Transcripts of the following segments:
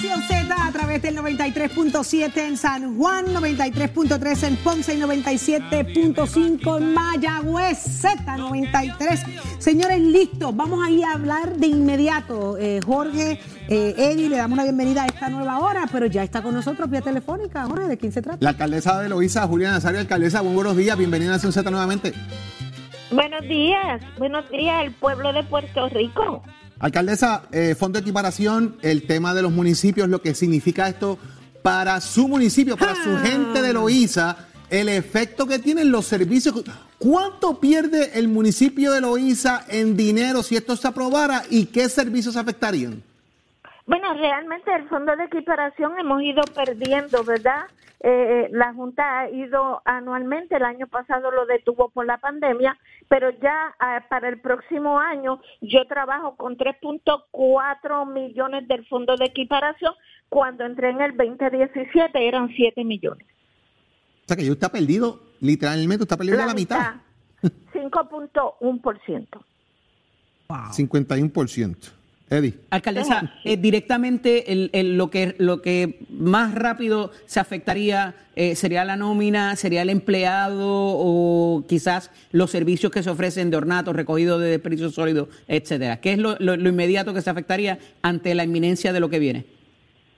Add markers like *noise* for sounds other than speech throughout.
Nación Z a través del 93.7 en San Juan, 93.3 en Ponce y 97.5 en Mayagüez, Z93. Señores, listos, vamos a ir a hablar de inmediato. Eh, Jorge, eh, Eddie, le damos la bienvenida a esta nueva hora, pero ya está con nosotros vía telefónica. Jorge, ¿de quién se trata? La alcaldesa de Loíza, Juliana Nazario, alcaldesa, muy buenos días, bienvenida a Nación Z nuevamente. Buenos días, buenos días, el pueblo de Puerto Rico. Alcaldesa, eh, fondo de equiparación, el tema de los municipios, lo que significa esto para su municipio, para su Ah. gente de Loíza, el efecto que tienen los servicios. ¿Cuánto pierde el municipio de Loíza en dinero si esto se aprobara y qué servicios afectarían? Bueno, realmente el fondo de equiparación hemos ido perdiendo, ¿verdad? Eh, la Junta ha ido anualmente, el año pasado lo detuvo por la pandemia, pero ya ah, para el próximo año yo trabajo con 3.4 millones del fondo de equiparación, cuando entré en el 2017 eran 7 millones. O sea que usted ha perdido, literalmente, usted ha perdido la, mitad. 5.1%. 51%. Eddie. Alcaldesa, eh, directamente el, el- lo, que, lo que más rápido se afectaría eh, sería la nómina, sería el empleado o quizás los servicios que se ofrecen de ornato, recogido de desperdicios sólidos, etcétera. ¿Qué es lo, lo- lo inmediato que se afectaría ante la inminencia de lo que viene?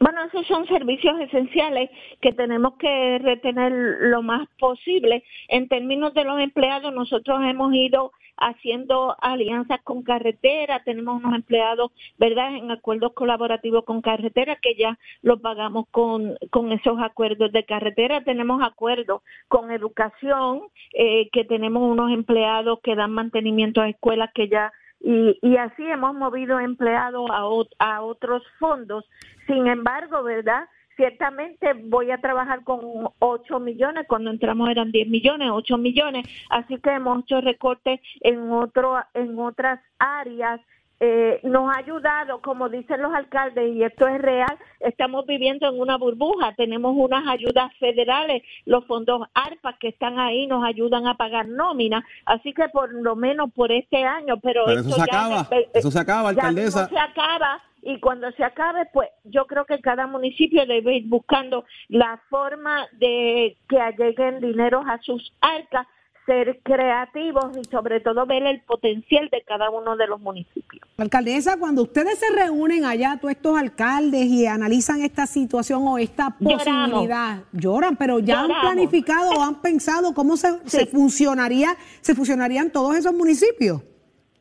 Bueno, esos son servicios esenciales que tenemos que retener lo más posible. En términos de los empleados, nosotros hemos ido haciendo alianzas con carretera, tenemos unos empleados, ¿verdad?, en acuerdos colaborativos con carretera que ya los pagamos con, con esos acuerdos de carretera, tenemos acuerdos con educación, eh, que tenemos unos empleados que dan mantenimiento a escuelas que ya y, y así hemos movido empleados a, a otros fondos. Sin embargo, ¿verdad? Ciertamente voy a trabajar con 8 millones, cuando entramos eran 10 millones, 8 millones, así que hemos hecho recortes en, otro, en otras áreas. Eh, nos ha ayudado, como dicen los alcaldes, y esto es real, estamos viviendo en una burbuja, tenemos unas ayudas federales, los fondos ARPA que están ahí nos ayudan a pagar nómina, así que por lo menos por este año, pero, Pero eso se ya acaba, el- eso se acaba, ya alcaldesa. se acaba y cuando se acabe, pues yo creo que cada municipio debe ir buscando la forma de que lleguen dineros a sus arcas, ser creativos y sobre todo ver el potencial de cada uno de los municipios. Alcaldesa, cuando ustedes se reúnen allá, todos estos alcaldes, y analizan esta situación o esta posibilidad, lloran, pero ya han planificado o han pensado cómo se, se funcionaría, se funcionarían todos esos municipios.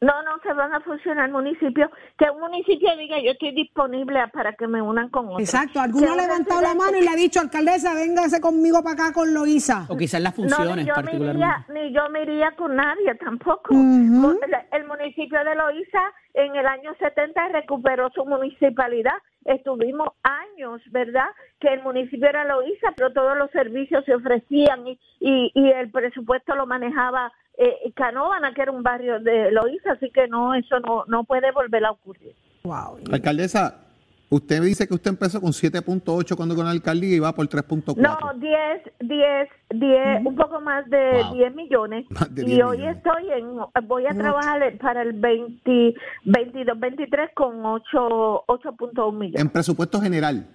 No, no se van a funcionar municipios. Que un municipio diga yo estoy disponible para que me unan con otros. Exacto, alguno ha levantado la mano y le ha dicho, alcaldesa, véngase conmigo para acá con Loíza. O quizás las No, funciones ni yo, me particularmente. iría, ni yo me iría con nadie tampoco. El, el municipio de Loíza en el año 70 recuperó su municipalidad. Estuvimos años, ¿verdad? Que el municipio era Loíza, pero todos los servicios se ofrecían y, y, y el presupuesto lo manejaba eh, Canóvana, que era un barrio de Loíza, así que no, eso no, no puede volver a ocurrir. Wow. Alcaldesa, usted me dice que usted empezó con 7.8 cuando con la alcaldía y va por 3.4. No, 10, 10, 10, un poco más de Wow. 10 millones. Más de y 10 hoy millones. estoy en, voy a trabajar para el 20, 22, 23 con 8, 8.1 millones. En presupuesto general.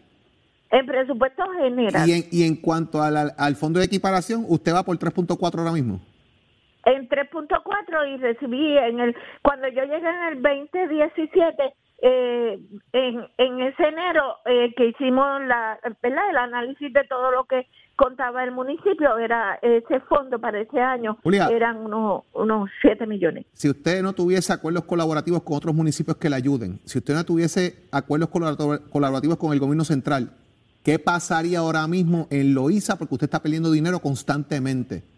En presupuesto general. Y en, y en cuanto al, al- al fondo de equiparación, usted va por 3.4 ahora mismo. En 3.4 y recibí en el, cuando yo llegué en el 2017, eh, en, en ese enero eh, que hicimos la, ¿verdad? el análisis de todo lo que contaba el municipio, era ese fondo para ese año, Julia. eran unos, unos 7 millones. Si usted no tuviese acuerdos colaborativos con otros municipios que le ayuden, si usted no tuviese acuerdos colaborativos con el gobierno central, ¿qué pasaría ahora mismo en Loíza? Porque usted está perdiendo dinero constantemente.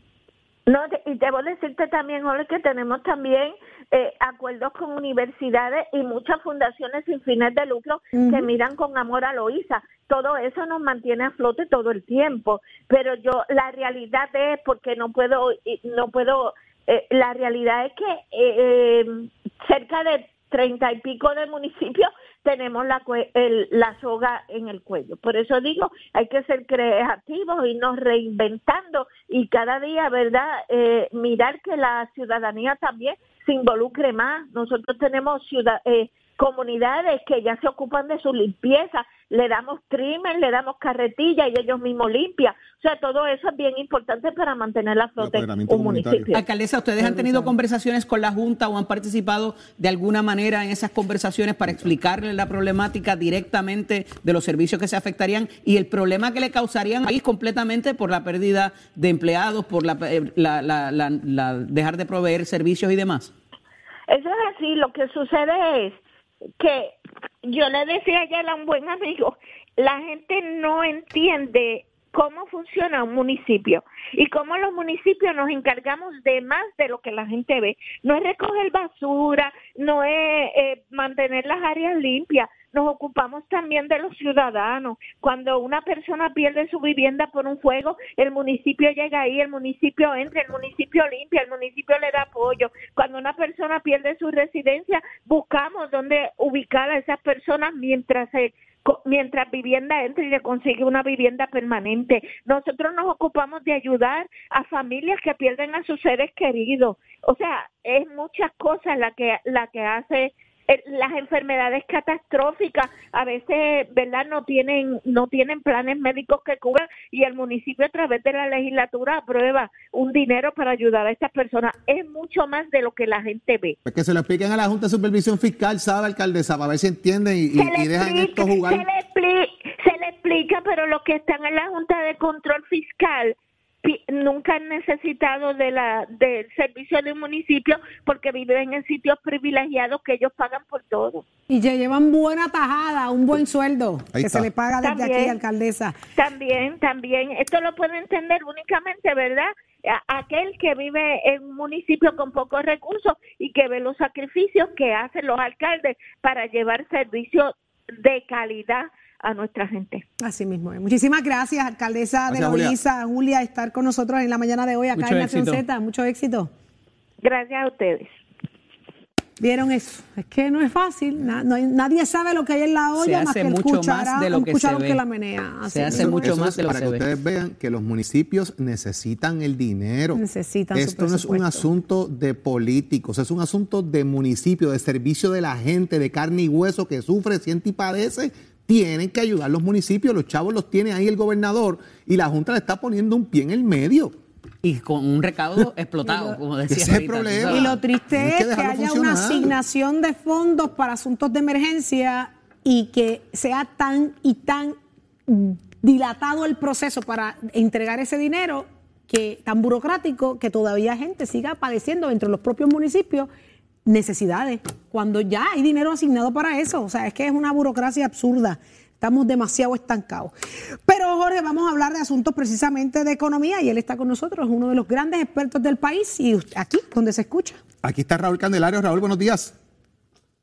No, te- y debo decirte también, Jorge, que tenemos también eh, acuerdos con universidades y muchas fundaciones sin fines de lucro que miran con amor a Loíza. Todo eso nos mantiene a flote todo el tiempo. Pero yo, la realidad es, porque no puedo, no puedo, eh, la realidad es que eh, eh, cerca de treinta y pico de municipios tenemos la, el- la soga en el cuello. Por eso digo, hay que ser creativos y nos reinventando y cada día, ¿verdad? Eh, mirar que la ciudadanía también se involucre más. Nosotros tenemos ciudad, eh, comunidades que ya se ocupan de su limpieza, le damos trimmer, le damos carretilla y ellos mismos limpian. O sea, todo eso es bien importante para mantener la flota en un municipio. Alcaldesa, ¿ustedes han tenido conversaciones con la Junta o han participado de alguna manera en esas conversaciones para explicarle la problemática directamente de los servicios que se afectarían y el problema que le causarían al país completamente por la pérdida de empleados, por la, eh, la dejar de proveer servicios y demás? Eso es así, lo que sucede es que yo le decía ayer a un buen amigo, la gente no entiende cómo funciona un municipio y cómo los municipios nos encargamos de más de lo que la gente ve. No es recoger basura, no es eh, mantener las áreas limpias, nos ocupamos también de los ciudadanos. Cuando una persona pierde su vivienda por un fuego, el municipio llega ahí, el municipio entra, el municipio limpia, el municipio le da apoyo. Cuando una persona pierde su residencia, buscamos dónde ubicar a esas personas mientras se mientras vivienda entra y le consigue una vivienda permanente. Nosotros nos ocupamos de ayudar a familias que pierden a sus seres queridos. O sea, es muchas cosas la que la que hace las enfermedades catastróficas a veces verdad no tienen no tienen planes médicos que cubran y el municipio a través de la legislatura aprueba un dinero para ayudar a estas personas. Es mucho más de lo que la gente ve. Pues que se lo expliquen a la Junta de Supervisión Fiscal sabe alcaldesa para ver si entienden y, dejan esto jugar. se le, explica, se le explica pero los que están en la Junta de Control Fiscal nunca han necesitado de la del servicio de un municipio porque viven en sitios privilegiados que ellos pagan por todo. Y ya llevan buena tajada, un buen sueldo que se le paga desde aquí, alcaldesa. También, también. Esto lo puede entender únicamente, ¿verdad? aquel que vive en un municipio con pocos recursos y que ve los sacrificios que hacen los alcaldes para llevar servicios de calidad a nuestra gente. Así mismo. Muchísimas gracias, alcaldesa de Loíza, Julia. Julia, estar con nosotros en la mañana de hoy acá en Nación Z. Mucho éxito. Gracias a ustedes. ¿Vieron eso? Es que no es fácil. nadie sabe lo que hay en la olla más que el cucharón, de lo que, se ve. que la menea. se hace mucho más de lo para que, ustedes vean que los municipios necesitan el dinero. Necesitan Esto no es un asunto de políticos, es un asunto de municipio, de servicio de la gente, de carne y hueso que sufre, siente y padece tienen que ayudar los municipios, los chavos los tiene ahí el gobernador y la Junta le está poniendo un pie en el medio. Y con un recaudo *laughs* explotado, como decía. Ese es el problema. Y lo triste es que, haya una asignación de fondos para asuntos de emergencia y que sea tan y tan dilatado el proceso para entregar ese dinero, que tan burocrático, que todavía gente siga padeciendo entre los propios municipios necesidades, cuando ya hay dinero asignado para eso. O sea, es que es una burocracia absurda. Estamos demasiado estancados. Pero Jorge, vamos a hablar de asuntos precisamente de economía y él está con nosotros, es uno de los grandes expertos del país y aquí, donde se escucha. Aquí está Raúl Candelario. Raúl, buenos días.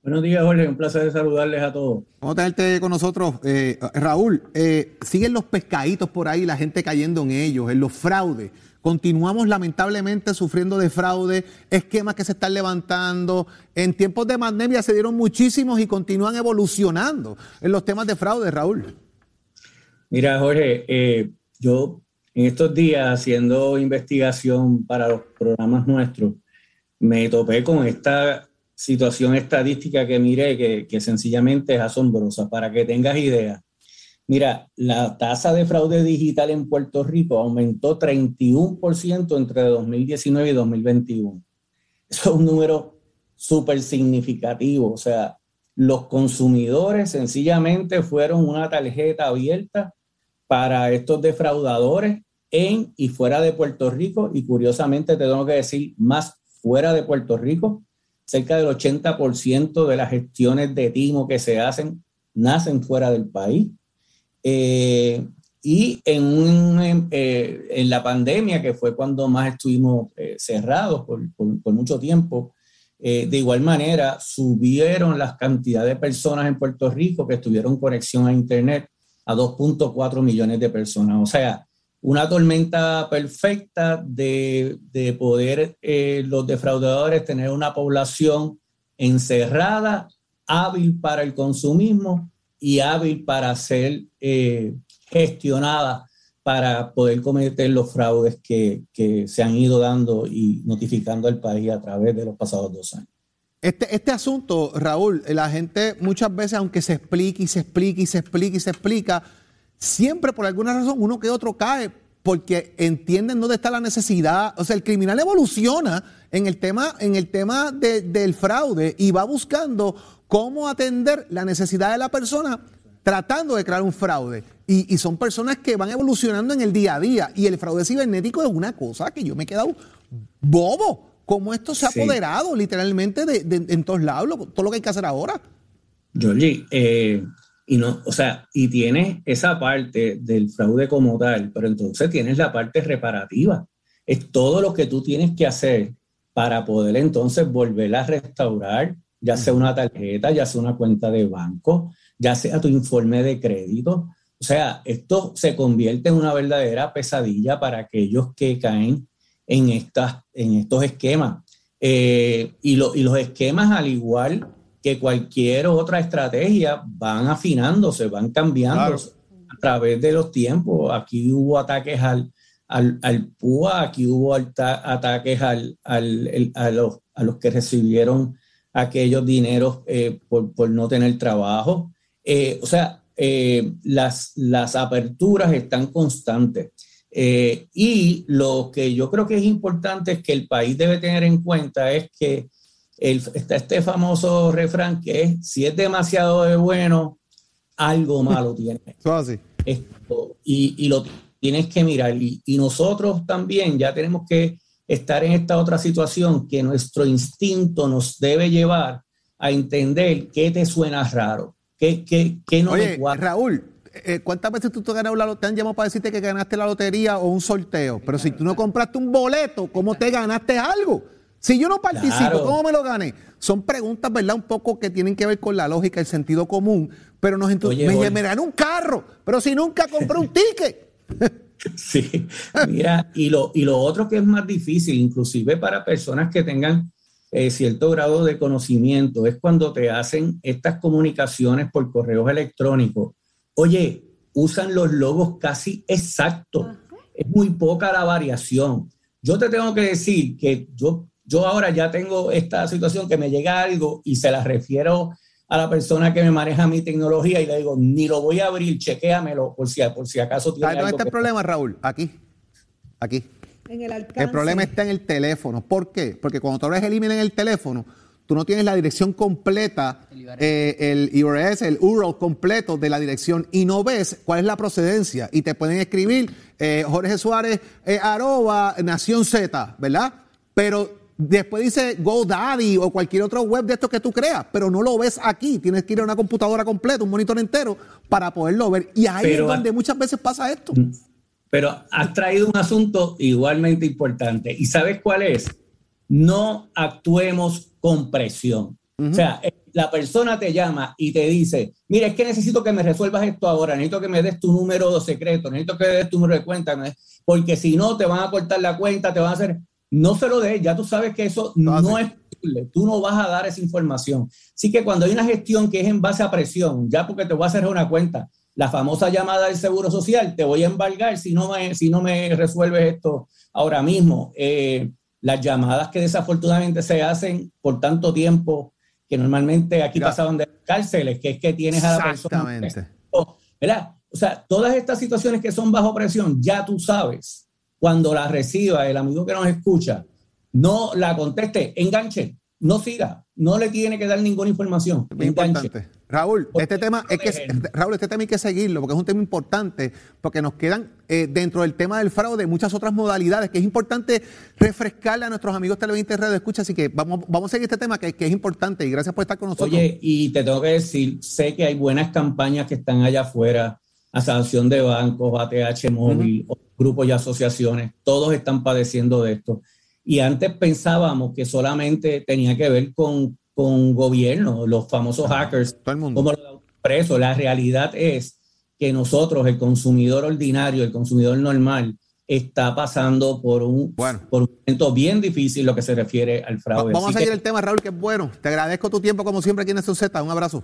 Buenos días, Jorge. Un placer saludarles a todos. Vamos a tenerte con nosotros. Eh, Raúl, eh, siguen los pescaditos por ahí, la gente cayendo en ellos, en los fraudes. Continuamos lamentablemente sufriendo de fraude, esquemas que se están levantando. En tiempos de pandemia se dieron muchísimos y continúan evolucionando en los temas de fraude, Raúl. Mira, Jorge, eh, yo en estos días haciendo investigación para los programas nuestros, me topé con esta situación estadística que miré que, que sencillamente es asombrosa. Para que tengas idea, Mira, la tasa de fraude digital en Puerto Rico aumentó 31% entre 2019 y 2021. Eso es un número súper significativo. O sea, los consumidores sencillamente fueron una tarjeta abierta para estos defraudadores en y fuera de Puerto Rico. Y curiosamente, te tengo que decir, más fuera de Puerto Rico, cerca del 80% de las gestiones de timo que se hacen nacen fuera del país. Eh, y en, eh, en la pandemia, que fue cuando más estuvimos eh, cerrados por, por, mucho tiempo, de igual manera subieron las cantidades de personas en Puerto Rico que tuvieron conexión a Internet a 2.4 millones de personas. O sea, una tormenta perfecta de, de poder los defraudadores tener una población encerrada, hábil para el consumismo y hábil para ser eh, gestionada para poder cometer los fraudes que, que, se han ido dando y notificando al país a través de los pasados dos años. Este, este asunto, Raúl, la gente muchas veces, aunque se explique y se explique y se explique y se explica, siempre por alguna razón uno que otro cae porque entienden dónde está la necesidad. O sea, el criminal evoluciona en el tema, en el tema del fraude y va buscando cómo atender la necesidad de la persona tratando de crear un fraude. Y, son personas que van evolucionando en el día a día. Y el fraude cibernético es una cosa que yo me he quedado bobo. Cómo esto se ha apoderado literalmente de, en todos lados, todo lo que hay que hacer ahora. Georgie, eh, y no, o sea, y tienes esa parte del fraude como tal, pero entonces tienes la parte reparativa. Es todo lo que tú tienes que hacer para poder entonces volver a restaurar, ya sea una tarjeta, ya sea una cuenta de banco, ya sea tu informe de crédito. O sea, esto se convierte en una verdadera pesadilla para aquellos que caen en, estas, en estos esquemas. Eh, y, y los esquemas, al igual que cualquier otra estrategia van afinándose, van cambiando a través de los tiempos. Aquí hubo ataques al, al, al PUA, aquí hubo ataques al, al, a, los, a los que recibieron aquellos dineros eh, por, por, no tener trabajo. Eh, o sea, eh, las, las aperturas están constantes. y lo que yo creo que es importante es que el país debe tener en cuenta es que está este famoso refrán que es, si es demasiado de bueno, algo malo *laughs* tiene. Esto, y, y, lo tienes que mirar. Y, y, nosotros también ya tenemos que estar en esta otra situación que nuestro instinto nos debe llevar a entender qué te suena raro, qué, qué, qué no Oye, Raúl, eh, ¿cuántas veces tú te, has ganado la, te han llamado para decirte que ganaste la lotería o un sorteo? Pero si tú no compraste un boleto, ¿cómo te ganaste algo? Si yo no participo, ¿cómo me lo gané? Son preguntas, ¿verdad? Un poco que tienen que ver con la lógica, el sentido común, pero nos me, me gané un carro, pero si nunca compré un ticket. *laughs* *laughs* sí, mira, y lo, y lo otro que es más difícil, inclusive para personas que tengan eh, cierto grado de conocimiento, es cuando te hacen estas comunicaciones por correos electrónicos. Oye, usan los logos casi exactos. Es muy poca la variación. Yo te tengo que decir que yo yo ahora ya tengo esta situación que me llega algo y se la refiero a la persona que me maneja mi tecnología y le digo, ni lo voy a abrir, chequéamelo por si, por si acaso tiene ¿Dónde está el problema, Raúl? Aquí. Aquí. el, problema está en el teléfono. ¿Por qué? Porque cuando tú abres el email en el teléfono, tú no tienes la dirección completa, el URL, el URL eh, completo de la dirección y no ves cuál es la procedencia. Y te pueden escribir eh, Jorge Suárez, eh, arroba, Nación Z, ¿verdad? Pero Después dice GoDaddy o cualquier otro web de estos que tú creas, pero no lo ves aquí. Tienes que ir a una computadora completa, un monitor entero, para poderlo ver. Y ahí es donde muchas veces pasa esto. Mm. Pero has traído un asunto igualmente importante. ¿Y sabes cuál es? No actuemos con presión. O sea, eh, la persona te llama y te dice, mira, es que necesito que me resuelvas esto ahora, necesito que me des tu número secreto, necesito que me des tu número de cuenta, porque si no te van a cortar la cuenta, te van a hacer no se lo dé, ya tú sabes que eso no es posible, tú no vas a dar esa información. Así que cuando hay una gestión que es en base a presión, ya porque te voy a hacer una cuenta, la famosa llamada del Seguro Social, te voy a embargar si no me, si no me resuelves esto ahora mismo. Eh, las llamadas que desafortunadamente se hacen por tanto tiempo, que normalmente aquí pasaban de cárceles, que es que tienes a la persona. ¿verdad? O sea, todas estas situaciones que son bajo presión, ya tú sabes cuando la reciba el amigo que nos escucha, no la conteste, enganche, no siga, no le tiene que dar ninguna información. importante. Raúl, este tema es que Raúl, este tema hay que seguirlo porque es un tema importante, porque nos quedan eh, dentro del tema del fraude muchas otras modalidades que es importante refrescarle a nuestros amigos televidentes de escucha, así que vamos, vamos a seguir este tema que, es importante y gracias por estar con nosotros. Oye, y te tengo que decir, sé que hay buenas campañas que están allá afuera, a sanción de bancos, ATH móvil, grupos y asociaciones, todos están padeciendo de esto. Y antes pensábamos que solamente tenía que ver con, con gobierno, los famosos hackers, todo el mundo. como los presos. La realidad es que nosotros, el consumidor ordinario, el consumidor normal, está pasando por un, por un momento bien difícil lo que se refiere al fraude. Vamos a seguir el tema, Raúl, que es bueno. Te agradezco tu tiempo como siempre aquí en Z. Un abrazo.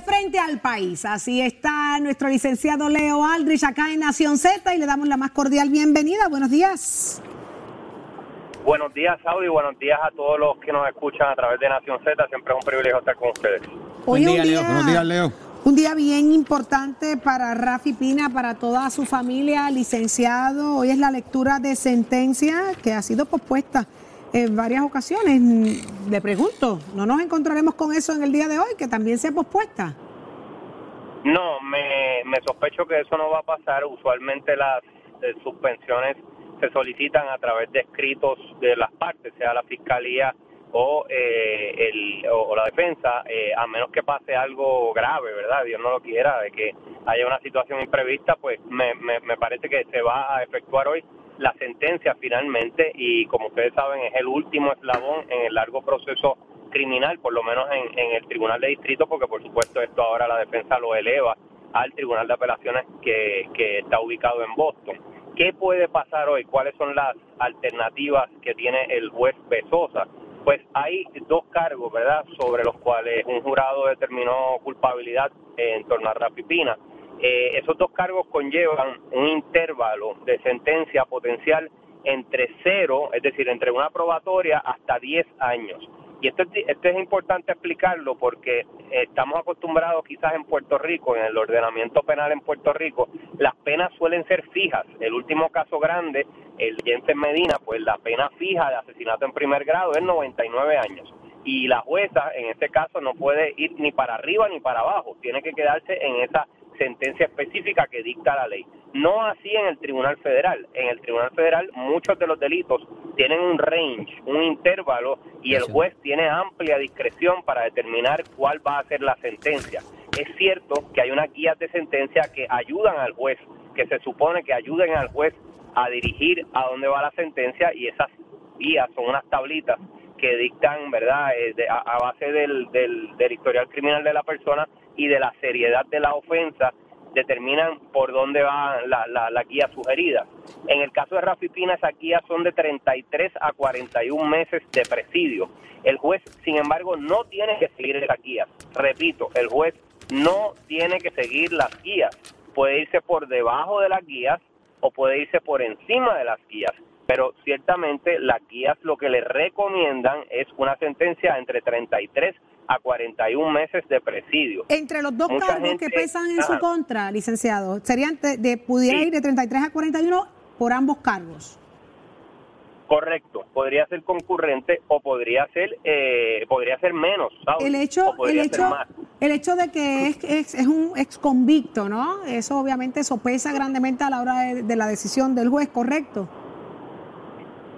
De frente al país, así está nuestro licenciado Leo Aldrich acá en Nación Z y le damos la más cordial bienvenida. Buenos días. Buenos días, Saudi. Buenos días a todos los que nos escuchan a través de Nación Z. Siempre es un privilegio estar con ustedes. Hoy Buen es un día, Leo. Buenos días, Leo. un día bien importante para Rafi Pina, para toda su familia, licenciado. Hoy es la lectura de sentencia que ha sido pospuesta en varias ocasiones. Mm, Le pregunto, ¿no nos encontraremos con eso en el día de hoy, que también sea pospuesta? No, me, me sospecho que eso no va a pasar. Usualmente las eh, suspensiones se solicitan a través de escritos de las partes, sea la fiscalía o, eh, el, o, o la defensa, eh, a menos que pase algo grave, ¿verdad? Dios no lo quiera, de que haya una situación imprevista, pues me, me, me parece que se va a efectuar hoy la sentencia finalmente y como ustedes saben es el último eslabón en el largo proceso criminal, por lo menos en, el Tribunal de Distrito, porque por supuesto esto ahora la defensa lo eleva al Tribunal de Apelaciones que, que está ubicado en Boston. ¿Qué puede pasar hoy? ¿Cuáles son las alternativas que tiene el juez Besosa? Pues hay dos cargos, ¿verdad?, sobre los cuales un jurado determinó culpabilidad en torno a Rafi Pina. Eh, esos dos cargos conllevan un intervalo de sentencia potencial entre cero, es decir, entre una probatoria hasta 10 años. Y esto, es- importante explicarlo porque estamos acostumbrados quizás en Puerto Rico, en el ordenamiento penal en Puerto Rico, las penas suelen ser fijas. El último caso grande, el Jensen Medina, pues la pena fija de asesinato en primer grado es 99 años. Y la jueza en este caso no puede ir ni para arriba ni para abajo, tiene que quedarse en esa sentencia específica que dicta la ley. No así en el Tribunal Federal. En el Tribunal Federal muchos de los delitos tienen un range, un intervalo, y el juez tiene amplia discreción para determinar cuál va a ser la sentencia. Es cierto que hay unas guías de sentencia que ayudan al juez, que se supone que ayuden al juez a dirigir a dónde va la sentencia, y esas guías son unas tablitas que dictan, ¿verdad?, Eh, de- a, a base del, del, del historial criminal de la persona y de la seriedad de la ofensa, determinan por dónde va la, la, guía sugerida. En el caso de Rafi Pina, esas guías son de 33 a 41 meses de presidio. El juez, sin embargo, no tiene que seguir esas guías. Repito, el juez no tiene que seguir las guías. Puede irse por debajo de las guías o puede irse por encima de las guías pero ciertamente las guías lo que le recomiendan es una sentencia entre 33 a 41 meses de presidio. Entre los dos Mucha cargos gente- que pesan en su contra, licenciado, serían de, de- pudiera Sí. ir de 33 a 41 por ambos cargos. Correcto, podría ser concurrente o podría ser eh, podría ser menos, ¿sabes? El hecho, el hecho, más. el hecho de que es, es, es un ex convicto, ¿no? Eso obviamente sopesa grandemente a la hora de, de la decisión del juez, ¿correcto?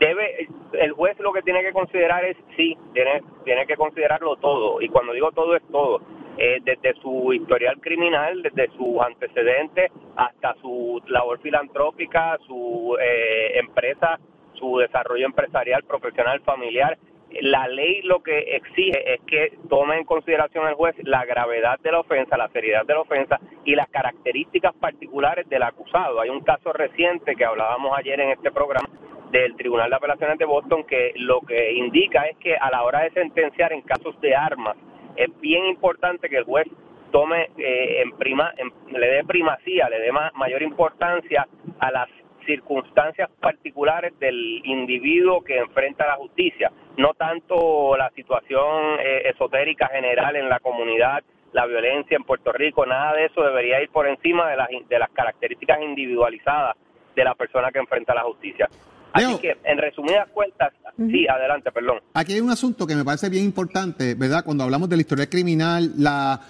debe el juez lo que tiene que considerar es sí tiene tiene que considerarlo todo. Y cuando digo todo es todo. Eh, desde su historial criminal desde sus antecedentes hasta su labor filantrópica su eh, empresa su desarrollo empresarial profesional familiar la ley lo que exige es que tome en consideración el juez la gravedad de la ofensa, la seriedad de la ofensa y las características particulares del acusado. Hay un caso reciente que hablábamos ayer en este programa del Tribunal de Apelaciones de Boston que lo que indica es que a la hora de sentenciar en casos de armas es bien importante que el juez tome eh, en prima en- le dé primacía, le dé ma- mayor importancia a las circunstancias particulares del individuo que enfrenta la justicia, no tanto la situación eh, esotérica general en la comunidad, la violencia en Puerto Rico, nada de eso debería ir por encima de las, de las características individualizadas de la persona que enfrenta la justicia. Así Leo. que, en resumidas cuentas, sí, adelante, perdón. Aquí hay un asunto que me parece bien importante, ¿verdad? Cuando hablamos de la historia criminal, la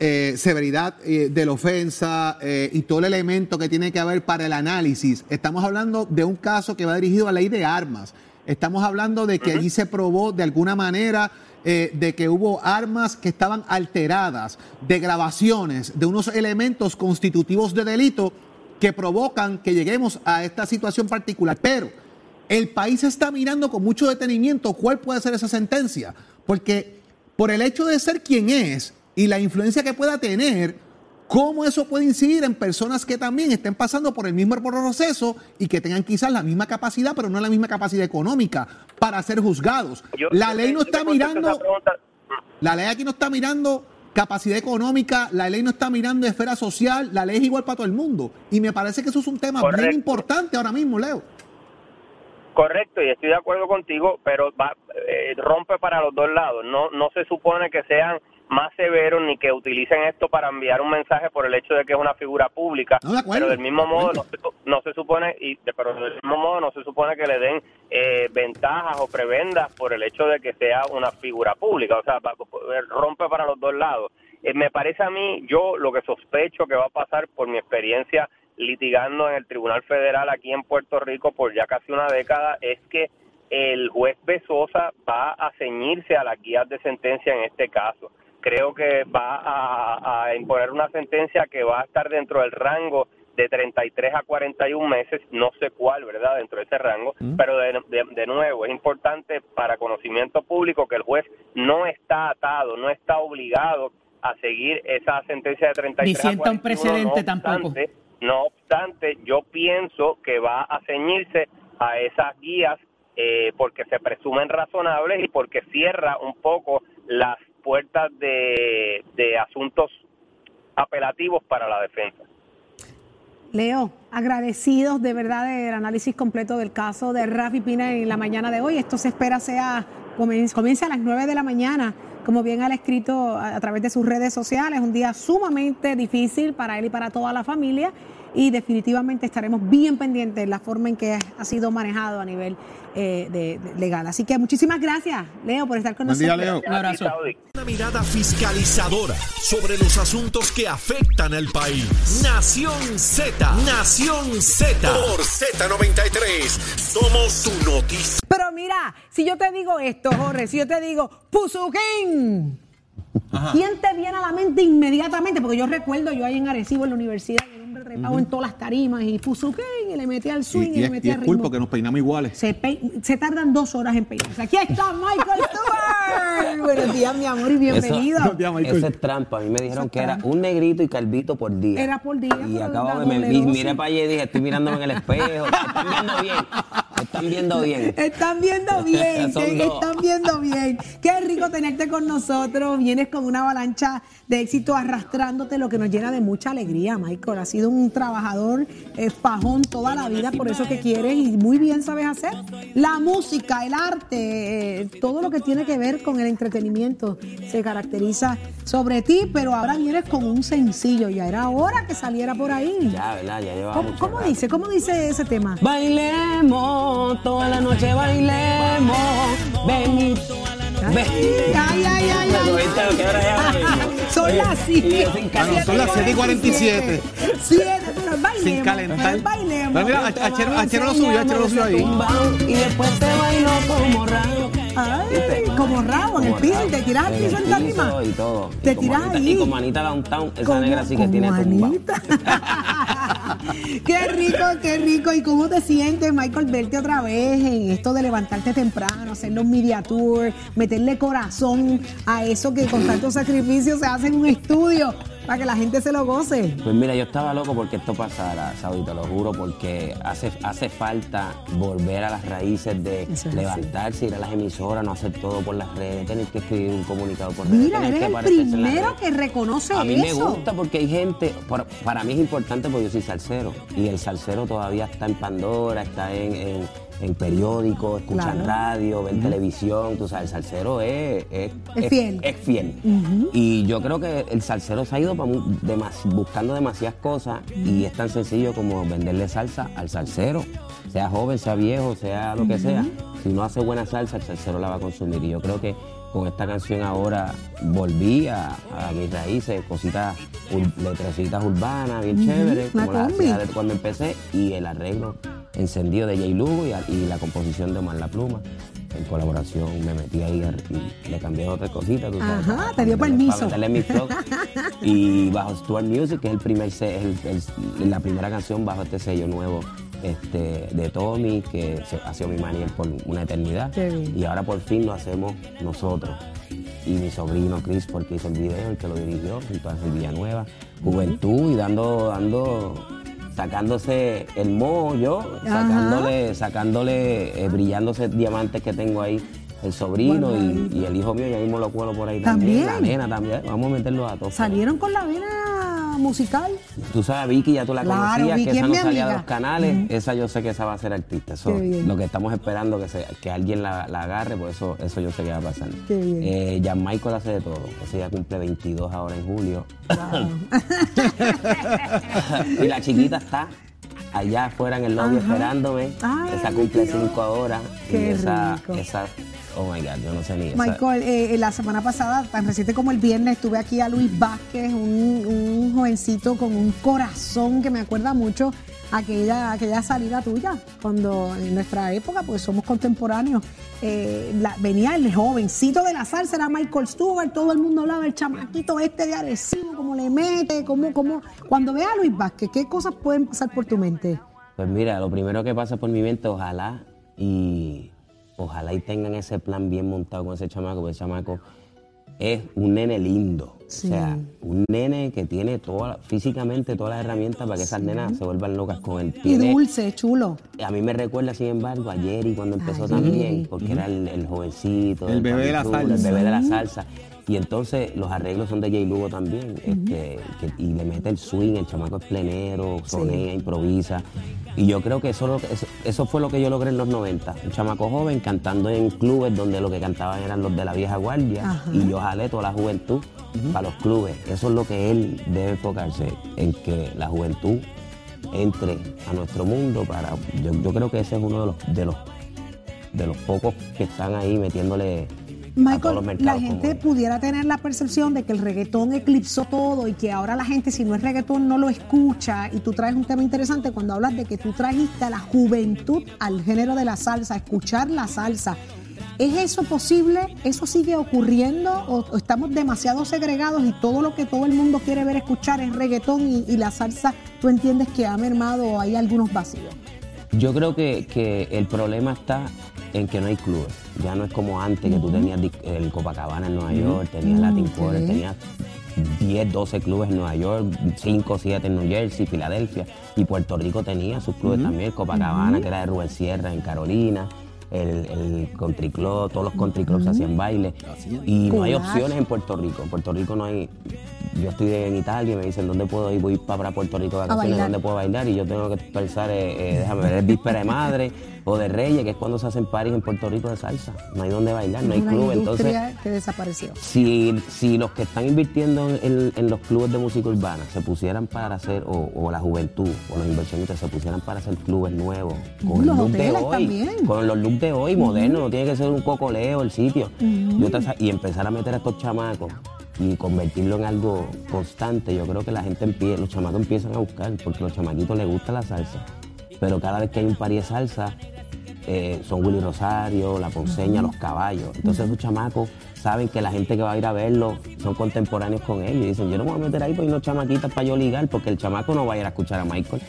eh, severidad eh, de la ofensa eh, y todo el elemento que tiene que haber para el análisis. Estamos hablando de un caso que va dirigido a la ley de armas. Estamos hablando de que allí se probó de alguna manera de que hubo armas que estaban alteradas, de grabaciones, de unos elementos constitutivos de delito que provocan que lleguemos a esta situación particular. Pero el país está mirando con mucho detenimiento cuál puede ser esa sentencia, porque por el hecho de ser quien es y la influencia que pueda tener, cómo eso puede incidir en personas que también estén pasando por el mismo proceso y que tengan quizás la misma capacidad, pero no la misma capacidad económica para ser juzgados. Yo- la ley no está mirando, la ley aquí no está mirando capacidad económica, la ley no está mirando esfera social, la ley es igual para todo el mundo. Y me parece que eso es un tema bien Correcto. importante ahora mismo, Leo. Correcto, y estoy de acuerdo contigo, pero va, eh, rompe para los dos lados. No, no se supone que sean más severos ni que utilicen esto para enviar un mensaje por el hecho de que es una figura pública. No, de acuerdo, pero del mismo modo no se, su- no se supone y pero del mismo modo no se supone que le den eh, ventajas o prebendas por el hecho de que sea una figura pública. O sea, va- rompe para los dos lados. Eh, me parece a mí, yo lo que sospecho que va a pasar por mi experiencia litigando en el Tribunal Federal aquí en Puerto Rico por ya casi una década es que el juez Besosa va a ceñirse a las guías de sentencia en este caso. Creo que va a, a imponer una sentencia que va a estar dentro del rango de 33 a 41 meses, no sé cuál, ¿verdad?, dentro de ese rango, pero de, de- de nuevo, es importante para conocimiento público que el juez no está atado, no está obligado a seguir esa sentencia de 33 Ni a sienta un 41, precedente no tampoco. no obstante, yo pienso que va a ceñirse a esas guías eh, porque se presumen razonables y porque cierra un poco las puertas de, de asuntos apelativos para la defensa. Leo, agradecidos de verdad del análisis completo del caso de Rafi Pina en la mañana de hoy. Esto se espera sea comience, a las 9 de la mañana, como bien ha escrito a través de sus redes sociales. Un día sumamente difícil para él y para toda la familia. Y definitivamente estaremos bien pendientes de la forma en que ha sido manejado a nivel eh, de- de legal. Así que muchísimas gracias, Leo, por estar con Buen día, nosotros. Leo. Un abrazo. Una mirada fiscalizadora sobre los asuntos que afectan al país. Nación Z. Nación Z. Por Z93. Somos su noticia. Pero mira, si yo te digo esto, Jorge, si yo te digo Puzuquín, ¿quién te viene a la mente inmediatamente? Porque yo recuerdo yo ahí en Arecibo, en la universidad, el hombre trepado en todas las tarimas y Puzuquín, y le metía al swing y, le metía al ritmo. nos peinamos iguales. Se, pe- se tardan dos horas en peinarse. Aquí está Michael Stewart. *laughs* Buenos días, mi amor, y bienvenido. Buenos días, Michael. Eso es trampa. A mí me dijeron que era un negrito y calvito por día. Era por día, Y acabo de me, miré para allá y dije, estoy mirándome en el espejo. Están viendo bien. Están viendo bien. Están viendo bien, *laughs* que- dos. están viendo bien. Qué rico tenerte con nosotros. Vienes con una avalancha de éxito arrastrándote, lo que nos llena de mucha alegría, Michael. Has sido un trabajador eh, fajón toda la vida, por eso que quieres y muy bien sabes hacer. La música, el arte, eh, todo lo que tiene que ver con el entretenimiento se caracteriza sobre ti, pero ahora vienes con un sencillo. Ya era hora que saliera por ahí. Ya, ¿verdad? Ya llevaba ¿Cómo, mucho cómo rato. dice? ¿Cómo dice ese tema? Bailemos, toda la noche bailemos. Ven y... Ven. Ay, ay, ay. Son las y yo 7. sin Ah, no, son las 7 y 47. 7, pero bailemos. Sin calentar. bailemos. Mira, Achero, lo subió, Achero lo subió ahí. Y después te bailo como raro. Ay, como rabo en el piso y te tiras al piso en la piso rima. Y todo. Te manita- ahí. Y con manita downtown, esa negra sí que tiene. Anita. *laughs* qué rico, qué rico. ¿Y cómo te sientes, Michael, verte otra vez en esto de levantarte temprano, hacer los media tour, meterle corazón a eso que con tanto sacrificio se hace en un estudio para que la gente se lo goce? Pues mira, yo estaba loco porque esto pasara, Saudi, te lo juro, porque hace, hace falta volver a las raíces de Eso es así. levantarse, ir a las emisoras, no hacer todo por las redes, tener que escribir un comunicado por redes. Mira, eres que el primero que reconoce A mí me eso. gusta porque hay gente, para, para mí es importante porque yo soy salsero y el salsero todavía está en Pandora, está en, en, en periódicos, escuchan Claro. radio, ven televisión, tú sabes, el salsero es, es, Es fiel. es fiel. Y yo creo que el salsero se ha ido demas- buscando demasiadas cosas y es tan sencillo como venderle salsa al salsero, sea joven, sea viejo, sea lo que sea. Si no hace buena salsa, el salsero la va a consumir. Y yo creo que con esta canción ahora volví a, a mis raíces, cositas, letrecitas urbanas, bien chéveres, como de cuando empecé, y el arreglo encendido de Jay Lugo y, a- y la composición de Omar La Pluma. en colaboración me metí ahí y le cambié otras cositas. tú sabes, Ajá, te dio permiso. para mi flow. *laughs* y bajo Stuart Music, que es el primer se- el- el- la primera canción bajo este sello nuevo este, de Tommy, que ha sido mi manager por una eternidad. Y ahora por fin lo hacemos nosotros. Y mi sobrino Chris, porque hizo el video, el que lo dirigió, junto a Villanueva. Juventud y dando, dando, sacándose el moho yo, Ajá. sacándole, sacándole, eh, brillándose diamantes que tengo ahí. El sobrino y, y el hijo mío, ya mismo lo cuelo por ahí también. ¿También? La nena también. Vamos a meterlos a todos. Salieron con la vena musical. Tú sabes, Vicky, ya tú la Claro, conocías, Vicky que esa es no salía de los canales, esa yo sé que esa va a ser artista. Eso, lo que estamos esperando que se- que alguien la, la agarre, pues eso, eso yo sé que va a pasar. Qué bien. Eh, Jan Michael hace de todo. Ese ya cumple 22 ahora en julio. *laughs* y la chiquita está allá afuera en el lobby Ajá. esperándome. Ay, esa cumple Dios. 5 ahora. Qué y esa, rico. esa, oh my God, yo no sé ni esa. Michael, eh, la semana pasada, tan reciente como el viernes, tuve aquí a Luis Vázquez, un, un jovencito con un corazón que me acuerda mucho aquella, aquella salida tuya, cuando en nuestra época, pues somos contemporáneos, eh, la- venía el jovencito de la salsa, era Michael Stewart, todo el mundo hablaba del chamaquito este de Arecibo, cómo le mete, cómo, cómo... Cuando ve a Luis Vázquez, ¿qué cosas pueden pasar por tu mente? Pues mira, lo primero que pasa por mi mente, ojalá y ojalá y tengan ese plan bien montado con ese chamaco, porque el chamaco es un nene lindo. Sí. O sea, un nene que tiene toda, físicamente todas las herramientas para que esas nenas se vuelvan locas con él. Y Tiene- dulce, chulo. a mí me recuerda, sin embargo, a Jerry cuando empezó A también, porque era el, el jovencito, El bebé de la salsa. El bebé de la salsa. Y entonces los arreglos son de Jay Lugo también, este, que- y le mete el swing, el chamaco es plenero, sonea, improvisa. Y yo creo que eso, fue lo que yo logré en los 90. Un chamaco joven cantando en clubes donde lo que cantaban eran los de la vieja guardia. Ajá. Y yo jalé toda la juventud para los clubes. Eso es lo que él debe enfocarse, en que la juventud entre a nuestro mundo para yo, yo creo que ese es uno de los de los de los pocos que están ahí metiéndole Michael, la gente pudiera tener la percepción de que el reggaetón eclipsó todo y que ahora la gente si no es reggaetón no lo escucha y tú traes un tema interesante cuando hablas de que tú trajiste a la juventud al género de la salsa, a escuchar la salsa. ¿Es eso posible? ¿Eso sigue ocurriendo? ¿O, o estamos demasiado segregados y todo lo que todo el mundo quiere ver escuchar es reggaetón y, y la salsa tú entiendes que ha mermado o hay algunos vacíos? Yo creo que, que el problema está en que no hay clubes. Ya no es como antes, que tú tenías el Copacabana en Nueva York, tenías Latin. Quarter, tenías 10, 12 clubes en Nueva York, 5, 7 en New Jersey, Filadelfia. Y Puerto Rico tenía sus clubes también, Copacabana, que era de Rubén Sierra en Carolina. El, el country club, todos los country clubs hacían baile. Y no hay opciones en Puerto Rico. En Puerto Rico no hay. Yo estoy en Italia y me dicen, ¿dónde puedo ir? Voy para Puerto Rico de vacaciones. ¿dónde puedo bailar? Y yo tengo que pensar, eh, eh, déjame ver, es víspera de madre o de Reyes, que es cuando se hacen paris en Puerto Rico de salsa. No hay dónde bailar, no hay Una club. Entonces, que desapareció. si, si los que están invirtiendo en, en los clubes de música urbana se pusieran para hacer, o, o la juventud, o los inversionistas se pusieran para hacer clubes nuevos, con Los el look de hoy, también. con los looks de hoy, modernos, no tiene que ser un cocoleo el sitio. Y empezar a meter a estos chamacos y convertirlo en algo constante, yo creo que la gente empieza, los chamacos empiezan a buscar, porque a los chamaquitos les gusta la salsa. Pero cada vez que hay un pari de salsa, eh, son Willy Rosario, La Ponceña, Los Caballos. Entonces esos chamacos saben que la gente que va a ir a verlo son contemporáneos con ellos. Y dicen, yo no me voy a meter ahí por unos chamaquitas para yo ligar, porque el chamaco no va a ir a escuchar a Michael,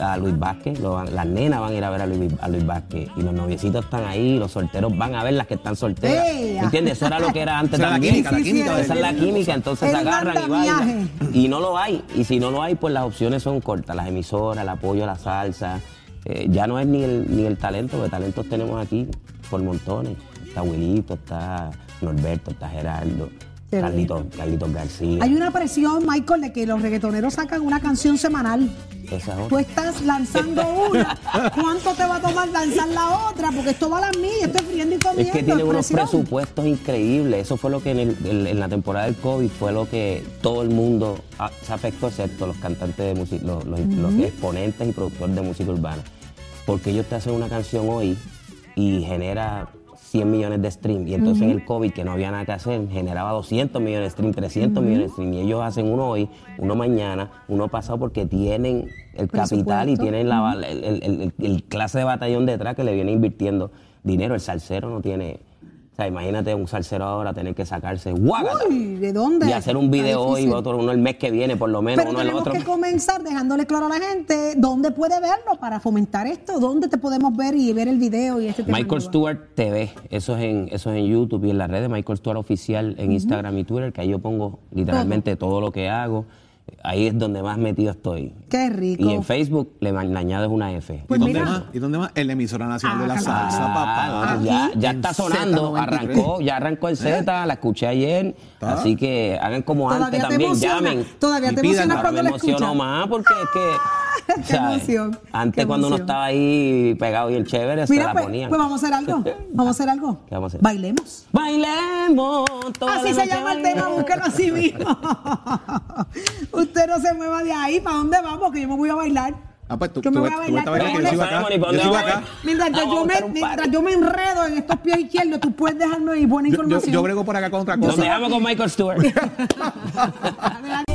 a Luis Vázquez, lo las nenas van a ir a ver a Luis, a Luis Vázquez. Y los noviecitos están ahí, los solteros van a ver las que están solteras. ¿Entiendes? Eso era lo que era antes *laughs* Esa es la también. química, Sí, sí, Esa es la química, entonces se agarran y bailan. Y no lo hay. Y si no lo hay, pues las opciones son cortas. Las emisoras, el apoyo a la salsa. Eh, ya no es ni el, ni el talento, porque talentos tenemos aquí por montones. Está Wilito, está Norberto, está Gerardo, Carlitos, Carlitos García. Hay una presión, Michael, de que los reggaetoneros sacan una canción semanal. Esa Tú estás lanzando una. ¿Cuánto te va a tomar lanzar la otra? Porque esto va a las millas, estoy friendo y comiendo. Es que tiene unos presupuestos increíbles. Eso fue lo que en, el- en- en la temporada del COVID fue lo que todo el mundo ah, se afectó, excepto los cantantes de música, los, los- los exponentes y productores de música urbana. Porque ellos te hacen una canción hoy y genera 100 millones de streams. Y entonces en el COVID, que no había nada que hacer, generaba 200 millones de streams, 300 millones de streams. Y ellos hacen uno hoy, uno mañana, uno pasado porque tienen el capital y tienen la, el, el- el- el clase de batallón detrás que le viene invirtiendo dinero. El salsero no tiene. O sea, imagínate un salsero ahora tener que sacarse guágata Uy, ¿de dónde? y hacer un video hoy, otro uno el mes que viene, por lo menos, Pero uno el tenemos otro. que comenzar dejándole claro a la gente dónde puede verlo para fomentar esto, dónde te podemos ver y ver el video y este tema. Michael nuevo. Stewart TV, eso es en eso es en YouTube y en las redes Michael Stewart oficial en Instagram y Twitter, que ahí yo pongo literalmente todo lo que hago. Ahí es donde más metido estoy. Qué rico. Y en Facebook le, le añades una F. Pues ¿Y dónde mira. más? ¿Y dónde más? En la emisora nacional de la Ah, salsa, papá. Ah, ya, ya está sonando, Z93. arrancó, ya arrancó el Z, la escuché ayer, así que hagan como Todavía antes te también, emociona, llamen. todavía te pidan, emociona Ahora cuando me lo emocionó escuchas. más porque es que *laughs* Qué ¿sabes? emoción, antes qué cuando uno estaba ahí pegado y el chévere se la pues, ponían. pues vamos a hacer algo. *laughs* Vamos a hacer algo. ¿Qué vamos a hacer? Bailemos. Bailemos. Así se llama el tema, búsquelo así mismo. *laughs* Usted no se mueva de ahí. ¿Para dónde vamos? Que yo me voy a bailar. Ah, pues tú, Yo me voy a bailar. Mientras, yo me, enredo en estos pies izquierdos, tú puedes dejarme y buena Yo, yo, información. yo brego por acá con otra Nos cosa. dejamos con Michael Stewart.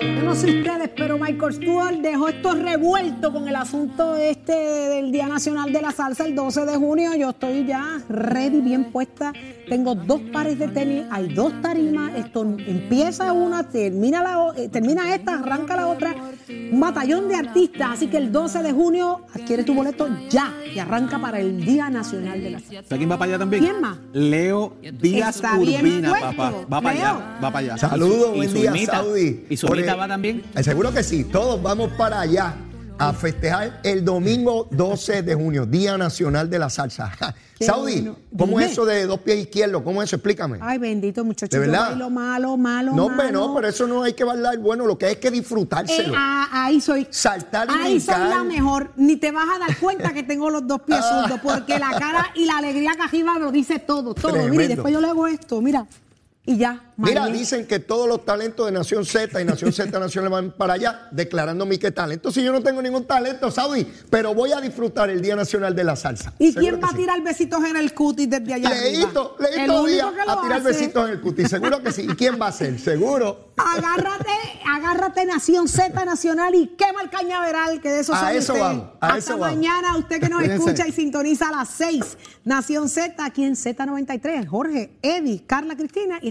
Yo no sé ustedes, pero Michael Stewart dejó esto revuelto con el asunto este del Día Nacional de la Salsa el 12 de junio. Yo estoy ya ready, bien puesta. Tengo dos pares de tenis, hay dos tarimas. Esto empieza una, termina, la, eh, termina esta, arranca la otra. Un batallón de artistas. Así que el 12 de junio adquiere tu boleto ya y arranca para el Día Nacional de la Salsa. ¿Sabes quién va para allá también? ¿Quién más? Leo Díaz Está Urbina, papá. Va para allá, va para allá. Saludos, buen día. Saudi. ¿Y Zulmita El- va también? Eh, Seguro que sí, todos vamos para allá a festejar el domingo 12 de junio, Día Nacional de la Salsa. *laughs* Saudi, bueno. ¿cómo es eso de dos pies izquierdos? ¿Cómo es eso? Explícame. Ay, bendito muchacho. ¿De yo verdad? bailo malo, malo, no, malo. no, por eso no hay que bailar. Bueno, lo que hay es que Eh, disfrutárselo. ah, ahí soy. Saltar y Ahí soy la mejor. Ni te vas a dar cuenta que tengo los dos pies *laughs* zurdos, porque la cara y la alegría que arriba lo dice todo, todo. Mira, y después yo le hago esto, mira. Y ya. Mira, dicen que todos los talentos de Nación Z y Nación Z Nacional van para allá declarándome qué talento. Si yo no tengo ningún talento, Saudi, pero voy a disfrutar el Día Nacional de la Salsa. ¿Y quién va a sí. tirar besitos en el cutis desde allá? Leíto, Leíto lo a tirar hace. besitos en el cutis. Seguro que sí. ¿Y quién va a ser? Seguro. Agárrate, agárrate Nación Z Nacional y quema el cañaveral, que de eso A sabe eso usted. vamos, a Hasta eso vamos. mañana, usted que nos Cuídense. escucha y sintoniza a las 6. Nación Z aquí en Z93. Jorge, Eddie, Carla Cristina y